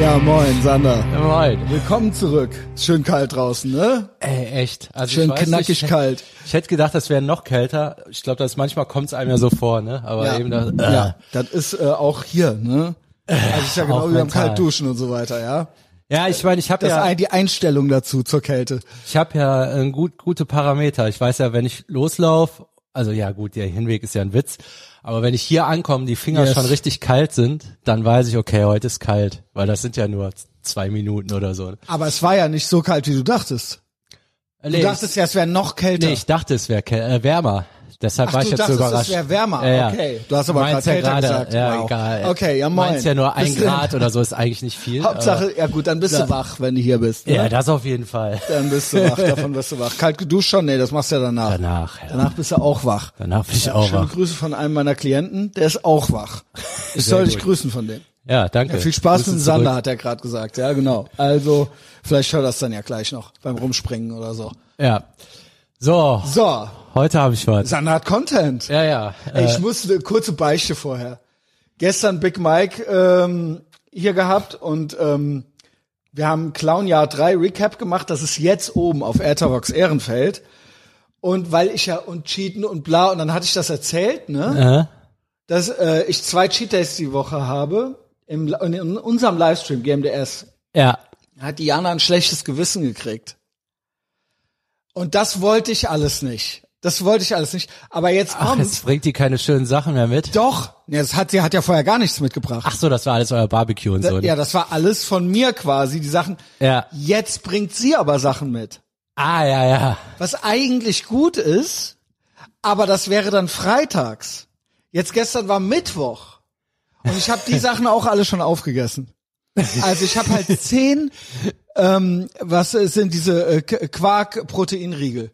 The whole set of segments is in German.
Ja, moin, Sander. Ja, moin. Willkommen zurück. Ist schön kalt draußen, ne? Ey, echt. Also Schön ich knackig nicht, kalt. Ich hätte gedacht, das wäre noch kälter. Ich glaube, das manchmal kommt es einem ja so vor, ne? Aber Ja, eben da, äh, ja das ist äh, auch hier, ne? Also ist ja genau wie beim. Kaltduschen und so weiter, ja? ja, ich meine, ich habe Das ja, ein, die Einstellung dazu zur Kälte. ich habe ja äh, gut, gute Parameter. Ich weiß ja, wenn ich loslauf, also ja gut, der Hinweg ist ja ein Witz, aber wenn ich hier ankomme, die Finger Yes. schon richtig kalt sind, dann weiß ich, okay, heute ist kalt, weil das sind ja nur zwei Minuten oder so. Aber es war ja nicht so kalt, wie du dachtest. Du Nee, dachtest ja, es wäre noch kälter. Nee, ich dachte, es wäre äh, wärmer. Deshalb Ach, war ich jetzt so überrascht. es wäre wärmer. Ja, ja. Okay. Du hast aber gerade ja kälter gesagt. Ja, Wow. egal. Okay, ja, moin. Meinst ja nur ein Grad oder so ist eigentlich nicht viel. Hauptsache, ja gut, dann bist du wach, wenn du hier bist. Ne? ja, das auf jeden Fall. Dann bist du wach, davon bist du wach. Kalt geduscht schon? Nee, das machst du ja danach. Danach, ja. Danach bist du auch wach. Danach bin ich auch Schöne wach. Grüße von einem meiner Klienten, der ist auch wach. Ich soll dich grüßen von dem. Ja, danke. Viel Spaß Grüße mit dem Sander, zurück. hat er gerade gesagt. Ja, genau. Also, vielleicht hört das dann ja gleich noch beim Rumspringen oder so. Ja. So, So, heute habe ich was. Sander hat Content. Ja, ja. Äh, ich muss eine kurze Beichte vorher. Gestern Big Mike ähm, hier gehabt und ähm, wir haben Clown Jahr 3 Recap gemacht. Das ist jetzt oben auf Etherbox Ehrenfeld. Und weil ich ja und cheaten und bla und dann hatte ich das erzählt, ne? äh, dass äh, ich zwei Cheat Days die Woche habe im, in unserem Livestream GMDS ja. hat Diana ein schlechtes Gewissen gekriegt. Und das wollte ich alles nicht. Das wollte ich alles nicht. Aber jetzt Ach, kommt jetzt bringt die keine schönen Sachen mehr mit. doch. Ja, das hat sie hat ja vorher gar nichts mitgebracht. Ach so, das war alles euer Barbecue und so. ne? ja, das war alles von mir quasi die Sachen. Ja. Jetzt bringt sie aber Sachen mit, Ah, ja, ja. was eigentlich gut ist. Aber das wäre dann freitags. Jetzt gestern war Mittwoch und ich habe die Sachen auch alle schon aufgegessen. Also ich habe halt zehn, ähm, was sind diese äh, Quark-Proteinriegel.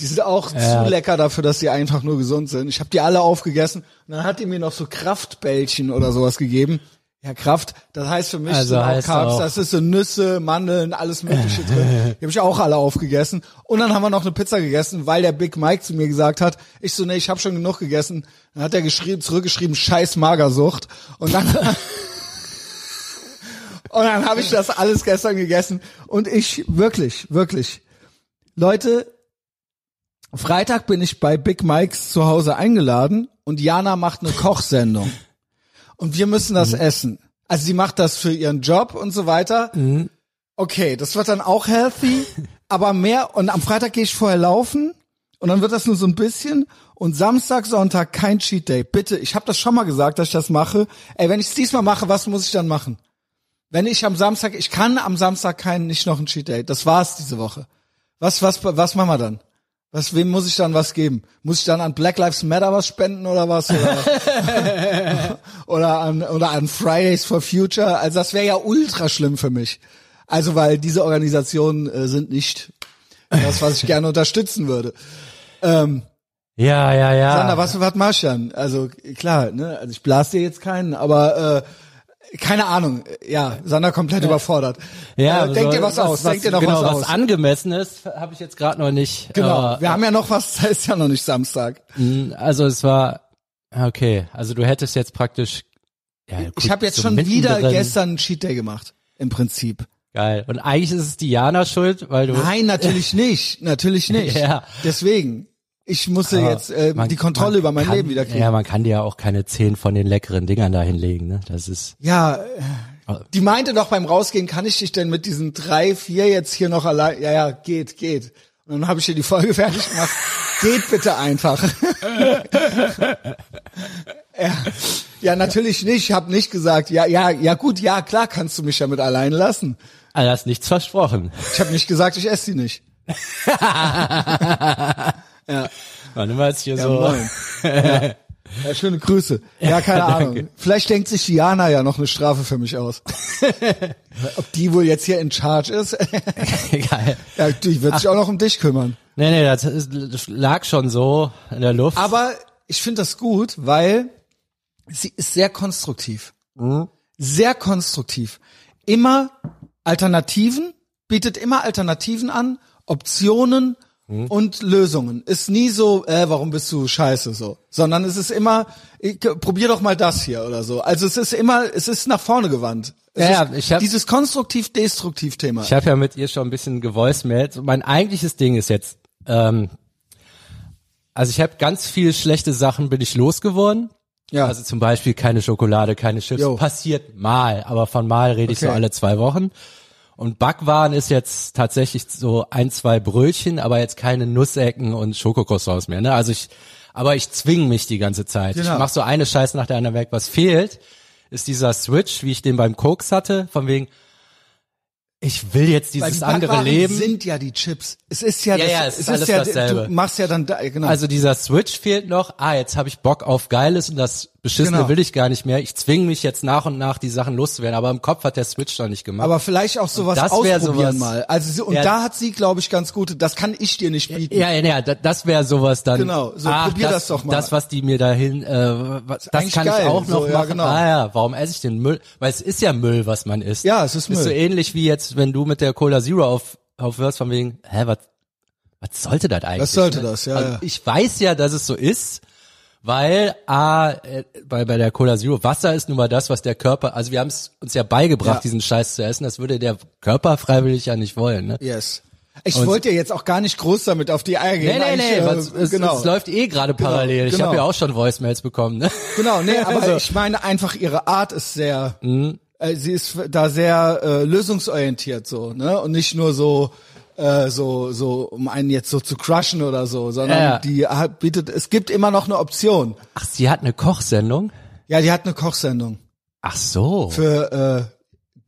Die sind auch Ja. zu lecker dafür, dass die einfach nur gesund sind. Ich habe die alle aufgegessen und dann hat die mir noch so Kraftbällchen oder sowas gegeben. Ja, Kraft, das heißt für mich Also auch Carbs, auch- das ist so Nüsse, Mandeln, alles mögliche drin. Die habe ich auch alle aufgegessen. Und dann haben wir noch eine Pizza gegessen, weil der Big Mike zu mir gesagt hat, ich so, nee, ich habe schon genug gegessen. Dann hat er geschrieben, zurückgeschrieben, scheiß Magersucht. Und dann Und dann habe ich das alles gestern gegessen. Und ich, wirklich, wirklich. Leute, Freitag bin ich bei Big Mikes zu Hause eingeladen und Jana macht eine Kochsendung. Und wir müssen das essen. Also sie macht das für ihren Job und so weiter. Okay, das wird dann auch healthy, aber mehr. Und am Freitag gehe ich vorher laufen und dann wird das nur so ein bisschen. Und Samstag, Sonntag kein Cheat Day. Bitte, ich habe das schon mal gesagt, dass ich das mache. Ey, wenn ich es diesmal mache, was muss ich dann machen? Wenn ich am Samstag, ich kann am Samstag keinen, nicht noch ein Cheat Day. Das war's diese Woche. Was, was, was machen wir dann? Was, wem muss ich dann was geben? Muss ich dann an Black Lives Matter was spenden oder was? Oder, oder an, oder an Fridays for Future? Also das wäre ja ultra schlimm für mich. Also, weil diese Organisationen äh, sind nicht das, was ich gerne unterstützen würde. Ähm, Ja, ja, ja. Sander, was, was machst du dann? Also, klar, ne, also ich blas dir jetzt keinen, aber, äh, keine Ahnung, ja, Sander komplett überfordert. ja, äh, denk dir was, aus, denk dir noch genau, was was aus. angemessen ist, habe ich jetzt gerade noch nicht. Genau, Äh, wir haben ja noch was, da ist ja noch nicht Samstag. Also es war okay. Also du hättest jetzt praktisch. Ja, gut, Ich habe jetzt so schon wieder mittendrin. gestern einen Cheat Day gemacht, im Prinzip. Geil. Und eigentlich ist es Diana schuld, weil du. Nein, natürlich nicht, natürlich nicht. Ja. Deswegen, ich musste Aber jetzt äh, man- die Kontrolle über mein kann, Leben wieder kriegen. Ja, man kann dir ja auch keine zehn von den leckeren Dingern da hinlegen, ne? Das ist. Ja, äh, die meinte doch beim Rausgehen, kann ich dich denn mit diesen drei, vier jetzt hier noch allein? Ja, ja, geht, geht. Und dann habe ich hier die Folge fertig gemacht. geht bitte einfach. ja. ja, natürlich nicht. Ich habe nicht gesagt, ja, ja, ja gut, ja, klar kannst du mich damit allein lassen. Also hast nichts versprochen. Ich habe nicht gesagt, ich esse sie nicht. Warte mal jetzt hier Ja, so. Ja. Ja, schöne Grüße. Ja, keine Ahnung. Vielleicht denkt sich Diana ja noch eine Strafe für mich aus. Ob die wohl jetzt hier in Charge ist? Geil. ja, die wird sich auch noch um dich kümmern. Nee, nee, das, ist, das lag schon so in der Luft. Aber ich finde das gut, weil sie ist sehr konstruktiv. Sehr konstruktiv. Immer Alternativen, bietet immer Alternativen an, Optionen und Lösungen. Ist nie so, äh, warum bist du scheiße so, sondern es ist immer, ich, probier doch mal das hier oder so. Also es ist immer, es ist nach vorne gewandt. Es Ja, ist ich hab- dieses konstruktiv-destruktiv-Thema. Ich habe ja mit ihr schon ein bisschen gevoicemailt. Mein eigentliches Ding ist jetzt, ähm, also ich habe ganz viel schlechte Sachen bin ich losgeworden. Ja. Also zum Beispiel keine Schokolade, keine Chips. Jo. Passiert mal, aber von mal rede ich so Okay. alle zwei Wochen. Und Backwaren ist jetzt tatsächlich so ein, zwei Brötchen, aber jetzt keine Nussecken und Schokokroissants mehr. Ne? Also ich, aber ich zwinge mich die ganze Zeit. Genau. Ich mache so eine Scheiße nach der anderen weg. Was fehlt, ist dieser Switch, wie ich den beim Koks hatte, von wegen, ich will jetzt dieses die andere Leben. sind ja die Chips. Es ist ja, Ja, das, ja, es ist alles ja, dasselbe. du machst ja dann da, genau. Also dieser Switch fehlt noch. Ah, jetzt habe ich Bock auf Geiles und das Beschissene Genau. will ich gar nicht mehr. Ich zwinge mich jetzt nach und nach, die Sachen loszuwerden. Aber im Kopf hat der Switch noch nicht gemacht. aber vielleicht auch sowas das wär ausprobieren sowas- mal. Also sie, und Ja. da hat sie, glaube ich, ganz gute. Das kann ich dir nicht bieten. ja, ja, ja, da- das wäre sowas dann. Genau, so, ach, probier das, das doch mal. Das, was die mir dahin, äh, was, das kann geil, ich auch noch so, ja, machen. genau. Ah ja, warum esse ich den Müll? Weil es ist ja Müll, was man isst. Ja, es ist Ist so Müll. ähnlich wie jetzt, wenn du mit der Cola Zero auf, aufhörst, von wegen, hä, was, was sollte das eigentlich? Was sollte ne? das? Ja, also ja. Ich weiß ja, dass es so ist, weil A, äh, bei, bei der Cola Zero, Wasser ist nun mal das, was der Körper, also wir haben es uns ja beigebracht, Ja. diesen Scheiß zu essen, das würde der Körper freiwillig ja nicht wollen, ne? Yes. Ich Und- wollte ja jetzt auch gar nicht groß damit auf die Eier gehen. Nee, nee, nee, äh, was, es, genau. es läuft eh gerade parallel. Ich genau. habe ja auch schon Voicemails bekommen, ne? Genau, nee, aber Also- ich meine einfach ihre Art ist sehr, Mhm. äh, sie ist da sehr äh, lösungsorientiert so, ne? Und nicht nur so äh, so so um einen jetzt so zu crushen oder so, sondern Ja, ja. die hat, bietet es gibt immer noch eine Option. Ach, sie hat eine Kochsendung? Ja, die hat eine Kochsendung Ach so. für äh,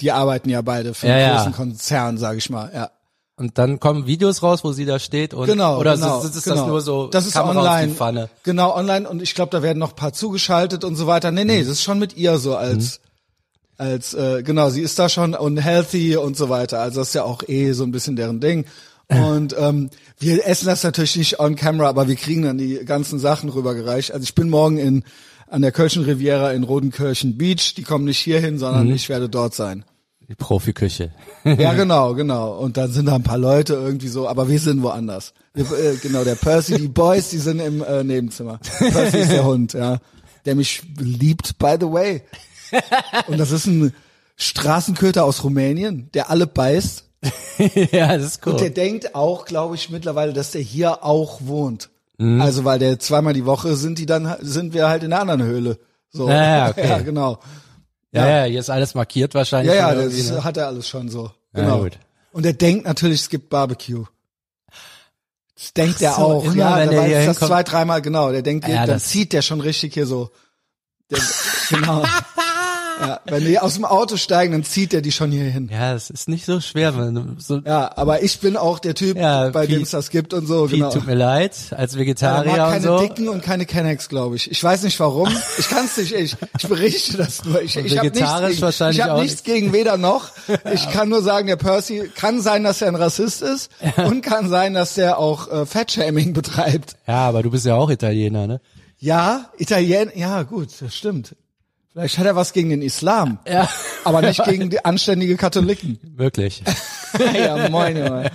die arbeiten ja beide für Ja, einen ja. großen Konzern, sage ich mal, ja. Und dann kommen Videos raus, wo sie da steht und Genau, oder genau, ist, ist, genau. das nur so das ist Kamera online, genau online und ich glaube, da werden noch ein paar zugeschaltet und so weiter. Nee, Mhm. nee, das ist schon mit ihr so als als äh, genau, sie ist da schon und healthy und so weiter. Also das ist ja auch eh so ein bisschen deren Ding. Und ähm, wir essen das natürlich nicht on camera, aber wir kriegen dann die ganzen Sachen rübergereicht. Also ich bin morgen in an der Kölschen Riviera in Rodenkirchen Beach. Die kommen nicht hierhin, sondern Mhm. ich werde dort sein. Die Profiküche. Ja, genau, genau. Und dann sind da ein paar Leute irgendwie so, aber wir sind woanders. Wir, äh, genau, der Percy, die Boys, die sind im äh, Nebenzimmer. Percy ist der Hund, ja. Der mich liebt, by the way. Und das ist ein Straßenköter aus Rumänien, der alle beißt. ja, das ist cool. Und der denkt auch, glaube ich, mittlerweile, dass der hier auch wohnt. Mhm. Also, weil der zweimal die Woche sind die dann, sind wir halt in der anderen Höhle. So. Ja, ja, okay. ja genau. ja, ja, hier ist alles markiert wahrscheinlich. Ja, ja, das ne? hat er alles schon so. Ja, Genau. gut. Und er denkt natürlich, es gibt Barbecue. Das denkt er so, auch, immer, ja, wenn der weiß das zwei, dreimal, genau. Der denkt, Ja, dann zieht der schon richtig hier so. Der, genau. Ja, wenn die aus dem Auto steigen, dann zieht der die schon hier hin. Ja, es ist nicht so schwer, wenn so Ja, aber ich bin auch der Typ, Ja, bei dem es das gibt und so, Piet, genau. tut mir leid, als Ja, er Vegetarier mag und keine so. Dicken und keine Kennex, glaube ich. Ich weiß nicht warum. Ich kann es nicht. Ich, ich berichte das nur. Ich, Und ich habe nichts, vegetarisch gegen, wahrscheinlich ich hab nichts gegen weder noch. Ich kann nur sagen, der Percy kann sein, dass er ein Rassist ist und kann sein, dass er auch äh, Fatshaming betreibt. Ja, aber du bist ja auch Italiener, ne? Ja, Italien. Ja, gut, das stimmt. Vielleicht hat er was gegen den Islam, Ja. aber nicht gegen die anständige Katholiken. Wirklich. ja, moin, Junge.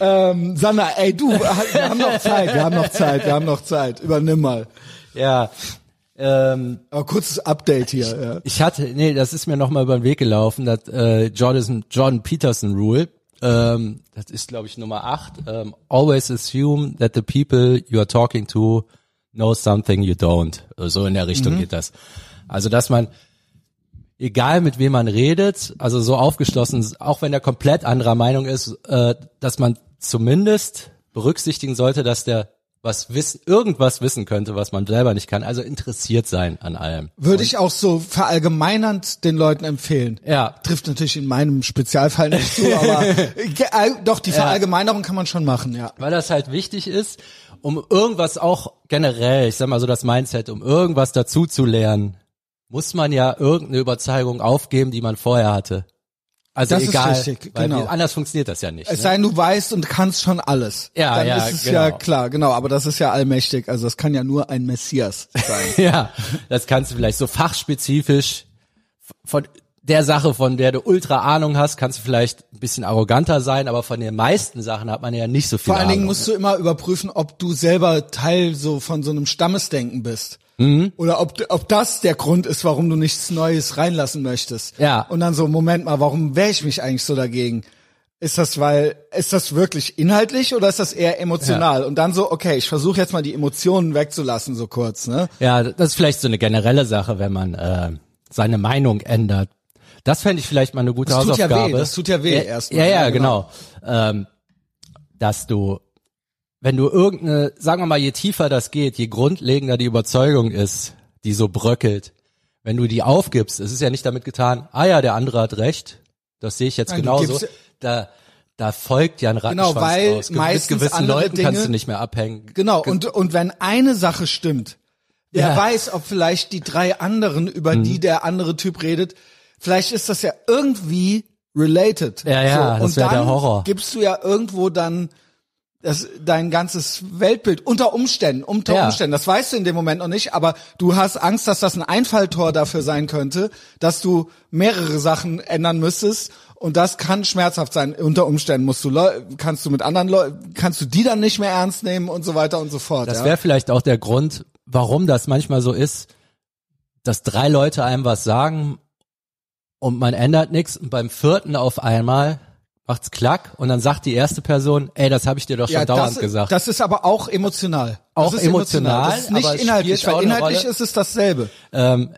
Ähm, Sanna, ey, du, wir haben noch Zeit, wir haben noch Zeit, wir haben noch Zeit. Übernimm mal. ja. Ähm, Aber kurzes Update hier. Ja. ich hatte, nee, das ist mir noch mal über den Weg gelaufen, das äh, Jordan, Jordan Peterson Rule. Ähm, das ist, glaube ich, Nummer 8. Ähm, always assume that the people you are talking to know something you don't. So in der Richtung geht das. Also, dass man, egal mit wem man redet, also so aufgeschlossen, auch wenn er komplett anderer Meinung ist, äh, dass man zumindest berücksichtigen sollte, dass der was wissen, irgendwas wissen könnte, was man selber nicht kann. Also interessiert sein an allem. Würde ich auch so verallgemeinernd den Leuten empfehlen. Ja, Trifft natürlich in meinem Spezialfall nicht zu, aber äh, doch, die Verallgemeinerung kann man schon machen, ja. weil das halt wichtig ist, um irgendwas auch generell, ich sag mal so das Mindset, um irgendwas dazu zu lernen, muss man ja irgendeine Überzeugung aufgeben, die man vorher hatte. Also Das ist egal, richtig, weil genau. anders funktioniert das ja nicht. Es ne? sei denn, du weißt und kannst schon alles. Ja, Dann ja, ist es genau. ja klar, genau, aber das ist ja allmächtig, also das kann ja nur ein Messias sein. Ja, das kannst du vielleicht so fachspezifisch von der Sache, von der du ultra Ahnung hast, kannst du vielleicht ein bisschen arroganter sein, aber von den meisten Sachen hat man ja nicht so viel Vor allen Dingen Ahnung. musst du immer überprüfen, ob du selber Teil so von so einem Stammesdenken bist. Mhm. Oder ob, ob das der Grund ist, warum du nichts Neues reinlassen möchtest. Ja. Und dann so, Moment mal, warum wehre ich mich eigentlich so dagegen? Ist das, weil, ist das wirklich inhaltlich oder ist das eher emotional? Und dann so, okay, ich versuche jetzt mal die Emotionen wegzulassen, so kurz, ne? Ja, das ist vielleicht so eine generelle Sache, wenn man äh, seine Meinung ändert. Das fände ich vielleicht mal eine gute Das tut ja Hausaufgabe. weh, das tut ja weh ja, erstmal. Ja, ja, Ja, genau. Ähm, dass du, wenn du irgendeine, sagen wir mal, je tiefer das geht, je grundlegender die Überzeugung ist, die so bröckelt, wenn du die aufgibst, es ist ja nicht damit getan, ah ja, der andere hat recht, das sehe ich jetzt Nein, genauso. Da, da folgt ja ein Rattenschwanz Genau, weil aus. Ge- meistens Mit gewissen andere Leuten kannst Dinge- du nicht mehr abhängen. Genau, und, und wenn eine Sache stimmt, wer Ja. weiß, ob vielleicht die drei anderen, über Mhm. die der andere Typ redet, vielleicht ist das ja irgendwie related. Ja, ja, das und wär dann der Horror. gibst du ja irgendwo dann das, dein ganzes Weltbild unter Umständen, unter Ja. Umständen, das weißt du in dem Moment noch nicht, aber du hast Angst, dass das ein Einfalltor dafür sein könnte, dass du mehrere Sachen ändern müsstest und das kann schmerzhaft sein. Unter Umständen musst du Leu kannst du mit anderen Leuten, kannst du die dann nicht mehr ernst nehmen und so weiter und so fort. Das ja? wäre vielleicht auch der Grund, warum das manchmal so ist, dass drei Leute einem was sagen und man ändert nichts und beim vierten auf einmal macht's klack und dann sagt die erste Person, ey, das habe ich dir doch schon dauernd das, gesagt. das ist aber auch emotional. Auch das ist emotional, Das ist nicht inhaltlich, weil inhaltlich ist es dasselbe. ähm,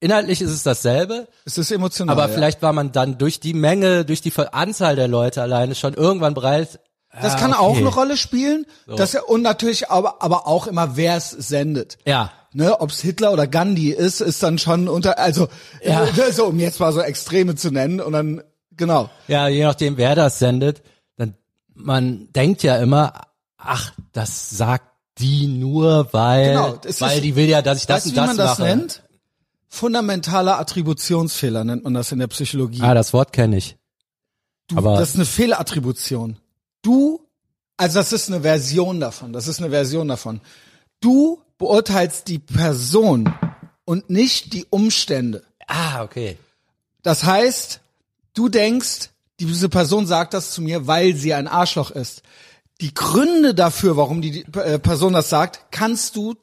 inhaltlich ist es dasselbe, Es ist emotional. aber ja. vielleicht war man dann durch die Menge, durch die Anzahl der Leute alleine schon irgendwann bereit. Das ah, kann okay. auch eine Rolle spielen. Das ja, und natürlich aber, aber auch immer, wer es sendet. Ja, Ne, ob's Hitler oder Gandhi ist, ist dann schon unter, also Ja. äh, so um jetzt mal so Extreme zu nennen und dann genau. Ja, je nachdem, wer das sendet, dann man denkt ja immer, ach, das sagt die nur, weil, Genau, weil ist- die will ja, dass ich das weißt und wie das man das mache. nennt? Fundamentaler Attributionsfehler nennt man das in der Psychologie. Ah, das Wort kenne ich. Du, Aber- das ist eine Fehlattribution. Du, also das ist eine Version davon. Das ist eine Version davon. Du beurteilst die Person und nicht die Umstände. Ah, okay. Das heißt, du denkst, diese Person sagt das zu mir, weil sie ein Arschloch ist. Die Gründe dafür, warum die äh, Person das sagt, kannst du,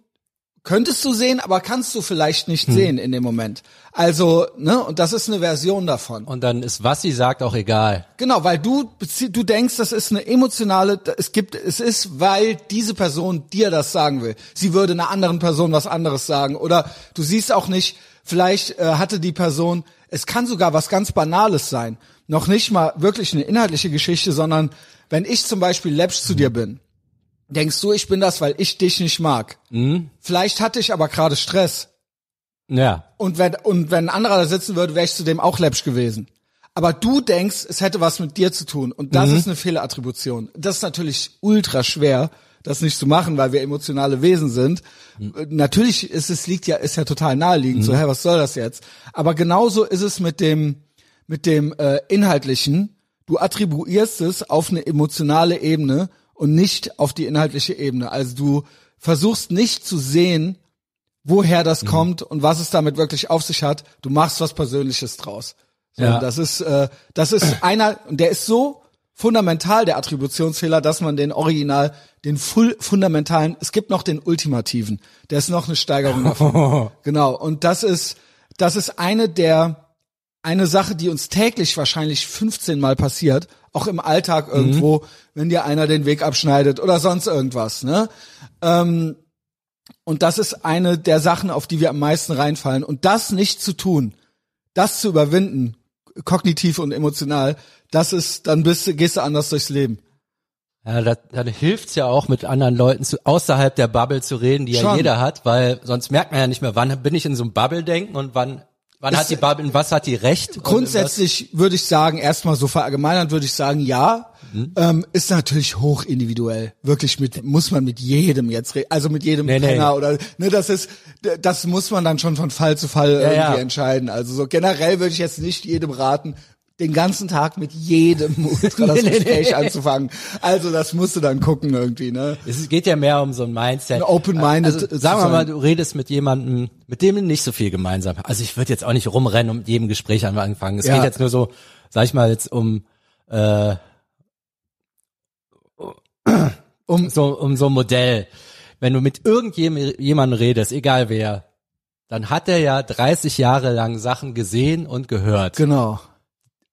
könntest du sehen, aber kannst du vielleicht nicht Hm. sehen in dem Moment. Also, ne, und das ist eine Version davon. Und dann ist, was sie sagt, auch egal. Genau, weil du du denkst, das ist eine emotionale, es gibt, es ist, weil diese Person dir das sagen will. Sie würde einer anderen Person was anderes sagen. Oder du siehst auch nicht, vielleicht äh, hatte die Person, es kann sogar was ganz Banales sein. Noch nicht mal wirklich eine inhaltliche Geschichte, sondern wenn ich zum Beispiel läppsch zu dir bin, denkst du, ich bin das, weil ich dich nicht mag. Vielleicht hatte ich aber gerade Stress. Ja. Und wenn, und wenn ein anderer da sitzen würde, wäre ich zudem auch läppsch gewesen. Aber du denkst, es hätte was mit dir zu tun. Und das ist eine Fehlattribution. Das ist natürlich ultra schwer, das nicht zu machen, weil wir emotionale Wesen sind. Äh, Natürlich ist es liegt ja, ist ja total naheliegend. So, hä, was soll das jetzt? Aber genauso ist es mit dem, mit dem äh, Inhaltlichen. Du attribuierst es auf eine emotionale Ebene und nicht auf die inhaltliche Ebene. Also du versuchst nicht zu sehen, woher das kommt und was es damit wirklich auf sich hat. Du machst was Persönliches draus. So, Ja. Das ist, äh, das ist einer, der ist so fundamental, der Attributionsfehler, dass man den Original, den full fundamentalen, es gibt noch den ultimativen, der ist noch eine Steigerung davon. genau. Und das ist, das ist eine der, eine Sache, die uns täglich wahrscheinlich 15 Mal passiert, auch im Alltag irgendwo, wenn dir einer den Weg abschneidet oder sonst irgendwas, ne? Ähm, und das ist eine der Sachen, auf die wir am meisten reinfallen. Und das nicht zu tun, das zu überwinden, kognitiv und emotional, das ist, dann bist du, gehst du anders durchs Leben. Ja, das, dann hilft's ja auch mit anderen Leuten zu, außerhalb der Bubble zu reden, die ja Schon. jeder hat, weil sonst merkt man ja nicht mehr, wann bin ich in so einem Bubble-Denken und wann, wann Ist- hat die Bubble, in was hat die Recht? Grundsätzlich würde ich sagen, erstmal so verallgemeinert würde ich sagen, ja, Mhm. ähm, ist natürlich hoch individuell. Wirklich mit, muss man mit jedem jetzt reden, also mit jedem Nee, nee. Oder, ne, das ist, das muss man dann schon von Fall zu Fall irgendwie ja. entscheiden. Also so generell würde ich jetzt nicht jedem raten, den ganzen Tag mit jedem Ultra das Gespräch anzufangen. Also das musst du dann gucken irgendwie, ne? Es geht ja mehr um so ein Mindset. Open-minded Also, zu sagen wir mal, du redest mit jemandem, mit dem du nicht so viel gemeinsam hast. Also ich würde jetzt auch nicht rumrennen und mit jedem Gespräch anfangen. Es Ja. geht jetzt nur so, sag ich mal, jetzt um, äh, Um, so, um so ein Modell. wenn du mit irgendjemandem redest, egal wer, dann hat er ja 30 Jahre lang Sachen gesehen und gehört. Genau.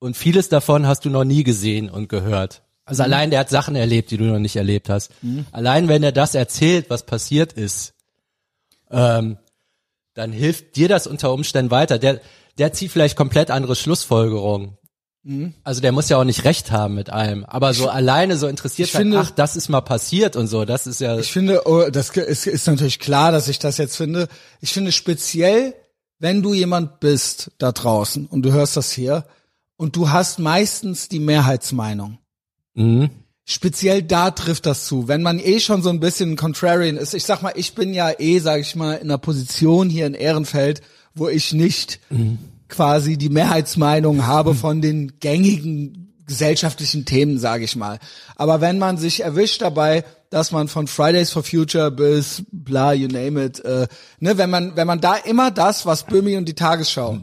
Und vieles davon hast du noch nie gesehen und gehört. Also Mhm. allein der hat Sachen erlebt, die du noch nicht erlebt hast. Allein wenn er das erzählt, was passiert ist, ähm, dann hilft dir das unter Umständen weiter. Der, der zieht vielleicht komplett andere Schlussfolgerungen. Mhm. Also der muss ja auch nicht recht haben mit allem. Aber so alleine so interessiert ich sein, finde- ach, das ist mal passiert und so, das ist ja. Ich finde, oh, das ist, ist natürlich klar, dass ich das jetzt finde. Ich finde speziell, wenn du jemand bist da draußen und du hörst das hier und du hast meistens die Mehrheitsmeinung. Mhm. Speziell da trifft das zu. Wenn man eh schon so ein bisschen contrarian ist. Ich sag mal, ich bin ja eh, sag ich mal, in einer Position hier in Ehrenfeld, wo ich nicht quasi die Mehrheitsmeinung habe von den gängigen gesellschaftlichen Themen, sage ich mal. Aber wenn man sich erwischt dabei, dass man von Fridays for Future bis bla, you name it, äh, ne, wenn man, wenn man da immer das, was Böhmi und die Tagesschau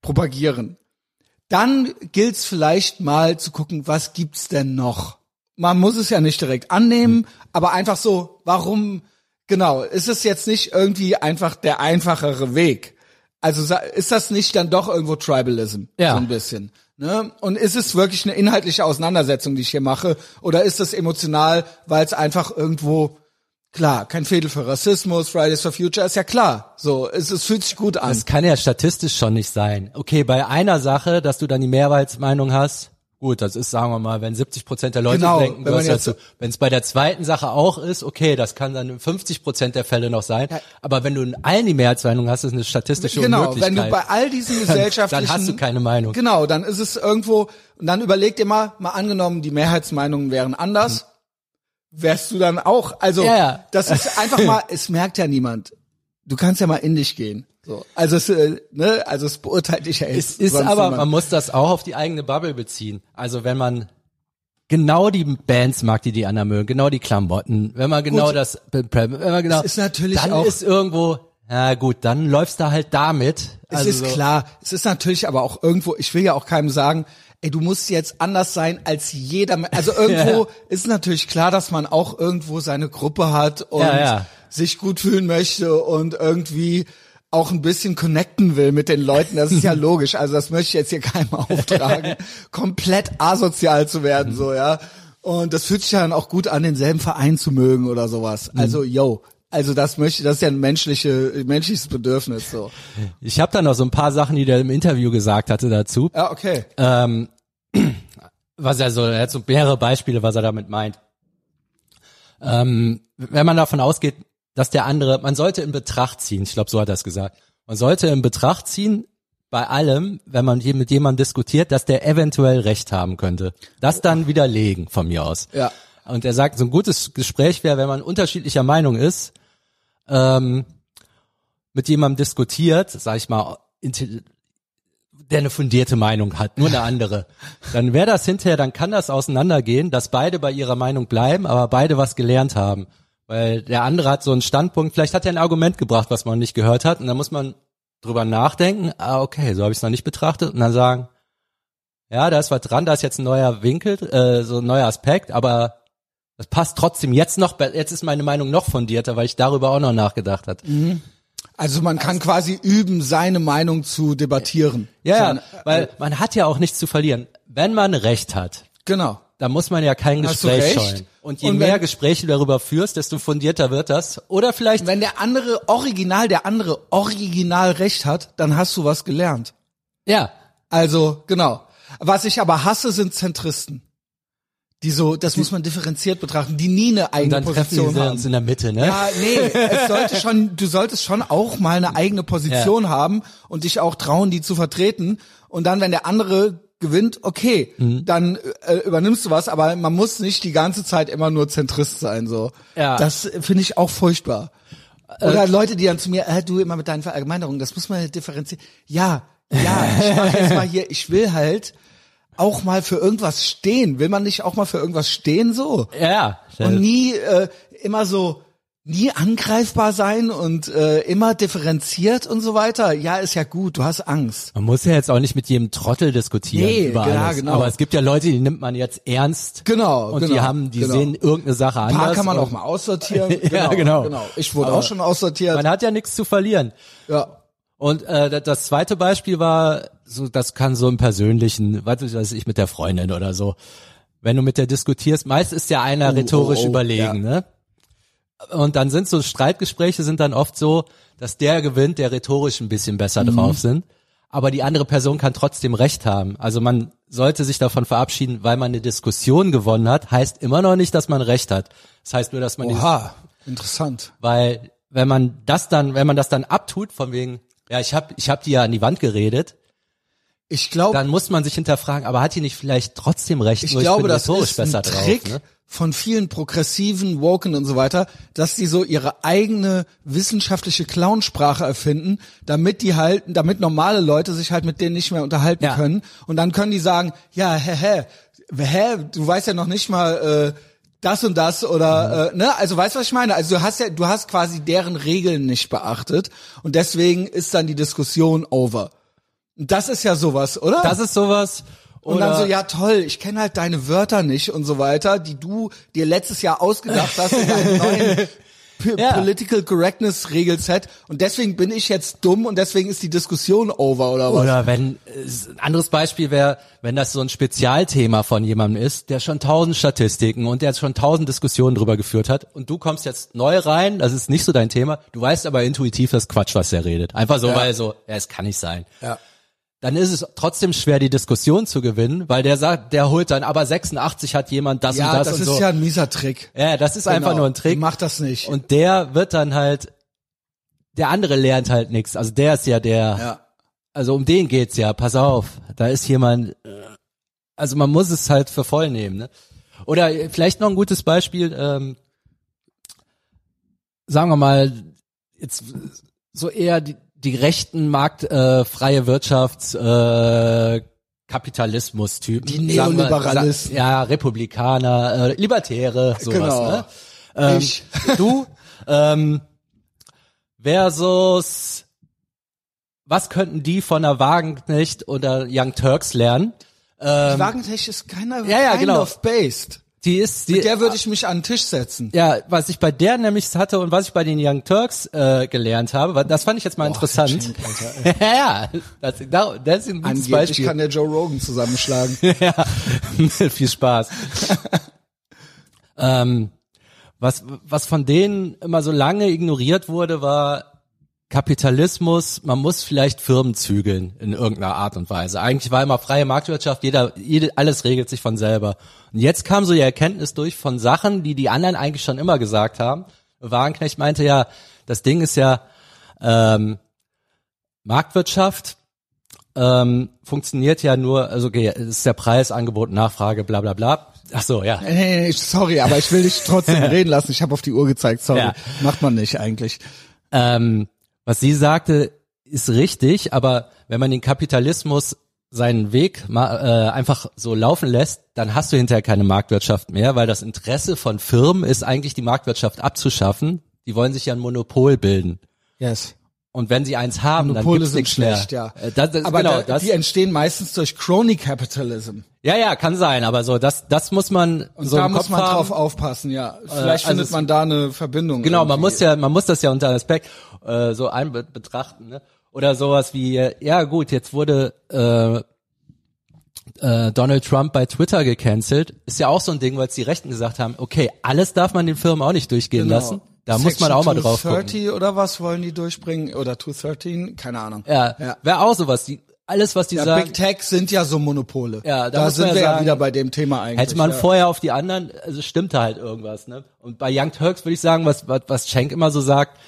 propagieren, dann gilt's vielleicht mal zu gucken, was gibt's denn noch? Man muss es ja nicht direkt annehmen, aber einfach so, warum, genau, ist es jetzt nicht irgendwie einfach der einfachere Weg? Also ist das nicht dann doch irgendwo Tribalism? Ja. So ein bisschen. Ne? Und ist es wirklich eine inhaltliche Auseinandersetzung, die ich hier mache? Oder ist das emotional, weil es einfach irgendwo, klar, kein Fädel für Rassismus, Fridays for Future, ist ja klar. So, es, es fühlt sich gut an. Das kann ja statistisch schon nicht sein. Okay, bei einer Sache, dass du dann die Mehrheitsmeinung hast, gut, das ist, sagen wir mal, wenn 70 Prozent der Leute Genau, denken, wenn dazu. Wenn es bei der zweiten Sache auch ist, okay, das kann dann in 50 Prozent der Fälle noch sein. Ja. Aber wenn du in allen die Mehrheitsmeinung hast, ist eine statistische Genau, Unmöglichkeit. wenn du bei all diesen gesellschaftlichen... dann hast du keine Meinung. Genau, dann ist es irgendwo, und dann überleg dir mal, mal angenommen, die Mehrheitsmeinungen wären anders, wärst du dann auch, also, Ja, ja. das ist einfach mal, es merkt ja niemand. Du kannst ja mal in dich gehen. So. Also es, äh, ne, also es beurteilt dich ja Es jetzt. ist sonst aber, man muss das auch auf die eigene Bubble beziehen. Also wenn man genau die Bands mag, die die anderen mögen, genau die Klamotten, wenn man genau Gut. das, wenn man genau, Es ist natürlich dann auch- ist irgendwo, ja gut, dann läufst du halt damit. Es Also ist so- klar, es ist natürlich aber auch irgendwo, ich will ja auch keinem sagen, ey, du musst jetzt anders sein als jeder. Also irgendwo Ja. ist natürlich klar, dass man auch irgendwo seine Gruppe hat und Ja, ja. sich gut fühlen möchte und irgendwie auch ein bisschen connecten will mit den Leuten. Das ist ja logisch. Also das möchte ich jetzt hier keinem auftragen, komplett asozial zu werden, so, ja. Und das fühlt sich ja dann auch gut an, denselben Verein zu mögen oder sowas. Also, yo. Also das möchte, das ist ja ein menschliche, menschliches Bedürfnis, so. Ich habe da noch so ein paar Sachen, die der im Interview gesagt hatte dazu. Ja, okay. Ähm, was er so, er hat so mehrere Beispiele, was er damit meint. Ähm, wenn man davon ausgeht, dass der andere, man sollte in Betracht ziehen, ich glaube, so hat er es gesagt, man sollte in Betracht ziehen, bei allem, wenn man je- mit jemandem diskutiert, dass der eventuell Recht haben könnte. Das dann widerlegen von mir aus. Ja. Und er sagt, so ein gutes Gespräch wäre, wenn man unterschiedlicher Meinung ist, ähm, mit jemandem diskutiert, sag ich mal, der eine fundierte Meinung hat, nur eine andere, dann wäre das hinterher, dann kann das auseinandergehen, dass beide bei ihrer Meinung bleiben, aber beide was gelernt haben. Weil der andere hat so einen Standpunkt, vielleicht hat er ein Argument gebracht, was man nicht gehört hat, und dann muss man drüber nachdenken, ah, okay, so habe ich es noch nicht betrachtet, und dann sagen, ja, da ist was dran, da ist jetzt ein neuer Winkel, äh, so ein neuer Aspekt, aber das passt trotzdem jetzt noch, jetzt ist meine Meinung noch fundierter, weil ich darüber auch noch nachgedacht hat. Also man kann quasi üben, seine Meinung zu debattieren. Ja, ja, weil man hat ja auch nichts zu verlieren. Wenn man Recht hat, Genau. dann muss man ja kein Hast Gespräch scheuen. Und je Und wenn- mehr Gespräche darüber führst, desto fundierter wird das. Oder vielleicht, Wenn der andere original, der andere original recht hat, dann hast du was gelernt. ja, Also, genau. Was ich aber hasse, sind Zentristen. Die so, das muss man differenziert betrachten, die nie eine und eigene dann treffen Position sie haben. in der Mitte, ne? Ja, nee, es sollte schon, du solltest schon auch mal eine eigene Position haben und dich auch trauen, die zu vertreten. Und dann, wenn der andere gewinnt, okay, Mhm. dann äh, übernimmst du was, aber man muss nicht die ganze Zeit immer nur Zentrist sein, so. Ja. Das äh, finde ich auch furchtbar. Oder Leute, die dann zu mir, äh, du immer mit deinen Verallgemeinerungen, das muss man differenzieren. Ja, ja, ich mach jetzt mal hier, ich will halt auch mal für irgendwas stehen. Will man nicht auch mal für irgendwas stehen, so? Ja, Und nie äh, immer so, nie angreifbar sein und äh, immer differenziert und so weiter. Ja, ist ja gut, du hast Angst. Man muss ja jetzt auch nicht mit jedem Trottel diskutieren Nee, über ja, alles. genau. Aber es gibt ja Leute, die nimmt man jetzt ernst. Genau, Und genau, die haben, die genau. sehen irgendeine Sache Ein anders. paar kann man auch mal aussortieren. Ja, genau. genau. Ich wurde Aber auch schon aussortiert. Man hat ja nichts zu verlieren. Ja. Und äh, das- zweite Beispiel war, so das kann so im Persönlichen, weiß ich, weiß ich, mit der Freundin oder so. Wenn du mit der diskutierst, meist ist ja einer Oh, rhetorisch oh, oh, überlegen, ne? Und dann sind so Streitgespräche sind dann oft so, dass der gewinnt, der rhetorisch ein bisschen besser Mhm. drauf sind. Aber die andere Person kann trotzdem recht haben. Also man sollte sich davon verabschieden, weil man eine Diskussion gewonnen hat, heißt immer noch nicht, dass man recht hat. Das heißt nur, dass man die Oha, interessant. weil wenn man das dann, wenn man das dann abtut, von wegen, ja, ich hab, ich hab die ja an die Wand geredet, Ich glaube, dann muss man sich hinterfragen, aber hat die nicht vielleicht trotzdem recht? ich glaube, bin das ist ein Trick drauf. Ne? von vielen progressiven Woken und so weiter, dass die so ihre eigene wissenschaftliche Clownsprache erfinden, damit die halt, damit normale Leute sich halt mit denen nicht mehr unterhalten Ja. können. Und dann können die sagen, ja, hä, hä, hä, du weißt ja noch nicht mal äh, das und das oder Mhm. äh, ne, also weißt du, was ich meine? Also du hast ja, du hast quasi deren Regeln nicht beachtet und deswegen ist dann die Diskussion over. Das ist ja sowas, oder? Das ist sowas. Und dann so, ja toll, ich kenne halt deine Wörter nicht und so weiter, die du dir letztes Jahr ausgedacht hast in deinem neuen P Ja. Political Correctness Regelset und deswegen bin ich jetzt dumm und deswegen ist die Diskussion over oder was? Oder wenn, ein anderes Beispiel wäre, wenn das so ein Spezialthema von jemandem ist, der schon tausend Statistiken und der schon tausend Diskussionen drüber geführt hat und du kommst jetzt neu rein, das ist nicht so dein Thema, du weißt aber intuitiv, das Quatsch, was der redet. Einfach so, Ja. weil so, ja, es kann nicht sein. Ja. Dann ist es trotzdem schwer, die Diskussion zu gewinnen, weil der sagt, der holt dann, aber 86 hat jemand das Ja, und das, das, und ist so. ja ein mieser Trick. ja, das ist einfach Genau. nur ein Trick. Mach das nicht. Und der wird dann halt, der andere lernt halt nichts. Also der ist ja der, ja. also um den geht's ja, pass auf, da ist jemand, also man muss es halt für voll nehmen. Ne? Oder vielleicht noch ein gutes Beispiel, ähm, sagen wir mal, jetzt so eher die, die rechten Markt, äh, freie Wirtschafts, äh, Kapitalismus-Typen. Die Neoliberalisten. Ja, Republikaner, äh, Libertäre, sowas. Genau. Ne? Ähm, Ich. Du, ähm, versus, was könnten die von der Wagenknecht oder Young Turks lernen? Ähm, Wagentech ist keiner Ja, ja, kind genau. of based. Die ist, die, Mit der würde ich mich an den Tisch setzen. ja, was ich bei der nämlich hatte und was ich bei den Young Turks äh, gelernt habe, das fand ich jetzt mal interessant. Schenk, ja, das, das ist ein gutes Angeblich Beispiel. kann der Joe Rogan zusammenschlagen. ja, viel Spaß. ähm, was, was von denen immer so lange ignoriert wurde, war Kapitalismus, man muss vielleicht Firmen zügeln in irgendeiner Art und Weise. Eigentlich war immer freie Marktwirtschaft, jeder, jede, alles regelt sich von selber. Und jetzt kam so die Erkenntnis durch von Sachen, die die anderen eigentlich schon immer gesagt haben. Wagenknecht meinte ja, das Ding ist ja ähm, Marktwirtschaft ähm, funktioniert ja nur, also okay, es ist der Preis, Angebot, Nachfrage, bla bla bla. Ach so, ja. Nee, nee, nee, sorry, aber ich will dich trotzdem reden lassen. Ich habe auf die Uhr gezeigt, sorry. Ja. Macht man nicht eigentlich. Ähm, was sie sagte, ist richtig, aber wenn man den Kapitalismus seinen Weg mal, äh, einfach so laufen lässt, dann hast du hinterher keine Marktwirtschaft mehr, weil das Interesse von Firmen ist eigentlich die Marktwirtschaft abzuschaffen. Die wollen sich ja ein Monopol bilden. Yes. Und wenn sie eins haben, Monopole dann gibt's nichts schlecht, mehr. ja. Äh, Das, das, Aber genau, da, das, die entstehen meistens durch Crony Capitalism. ja, ja, kann sein, aber so, das, das muss man Und so da muss Kopf man haben. drauf aufpassen, ja. Vielleicht also findet man da eine Verbindung. Genau, man irgendwie. muss ja, man muss das ja unter Aspekt äh, so ein betrachten, ne? Oder sowas wie, äh, ja gut, jetzt wurde äh, äh, Donald Trump bei Twitter gecancelt, ist ja auch so ein Ding, weil es die Rechten gesagt haben, okay, alles darf man den Firmen auch nicht durchgehen Genau. lassen. Da muss man auch mal drauf gucken. 230 oder was wollen die durchbringen? Oder 213? Keine Ahnung. Ja, Ja. wäre auch sowas. Die, alles, was die Ja, sagen, Big Tech sind ja so Monopole. Ja, da da sind man wir ja ja sagen, wieder bei dem Thema eigentlich. hätte man ja. vorher auf die anderen, also stimmte halt irgendwas, ne? Und bei Young Turks würde ich sagen, was, was, was Schenk immer so sagt,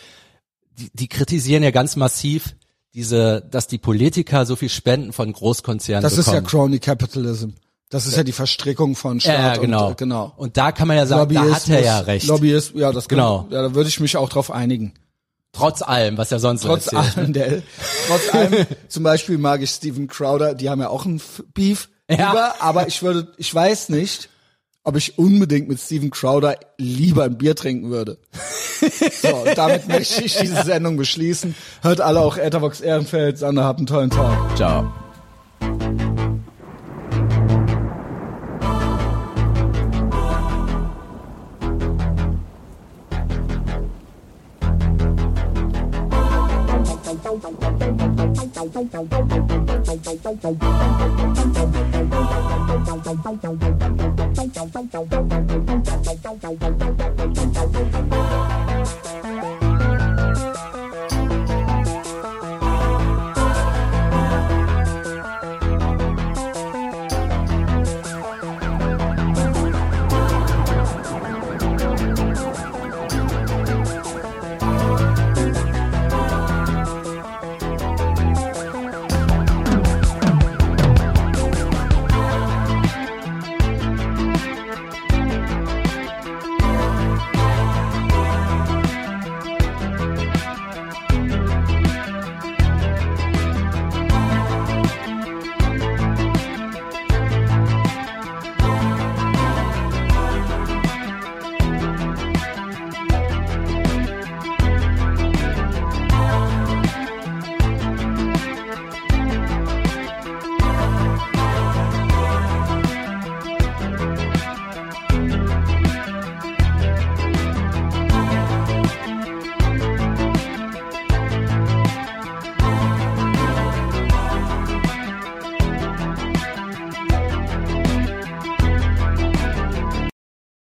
die, die kritisieren ja ganz massiv diese, dass die Politiker so viel Spenden von Großkonzernen Das ist ja bekommen. Crony Capitalism. Das ist ja die Verstrickung von Staat ja, ja, genau. und äh, genau. Und da kann man ja sagen, da hat er ja recht. Lobbyist, ja, das kann, Genau. Ja, da würde ich mich auch drauf einigen. Trotz allem, was er sonst so Trotz erzählt. allem, der, trotz allem, zum Beispiel mag ich Steven Crowder, die haben ja auch einen F- Beef Ja. über, aber ich würde, ich weiß nicht, ob ich unbedingt mit Steven Crowder lieber ein Bier trinken würde. so, damit möchte ich diese Sendung beschließen. Hört alle auch Etherbox Ehrenfeld. Sander, habt einen tollen Tag. Ciao. Bye.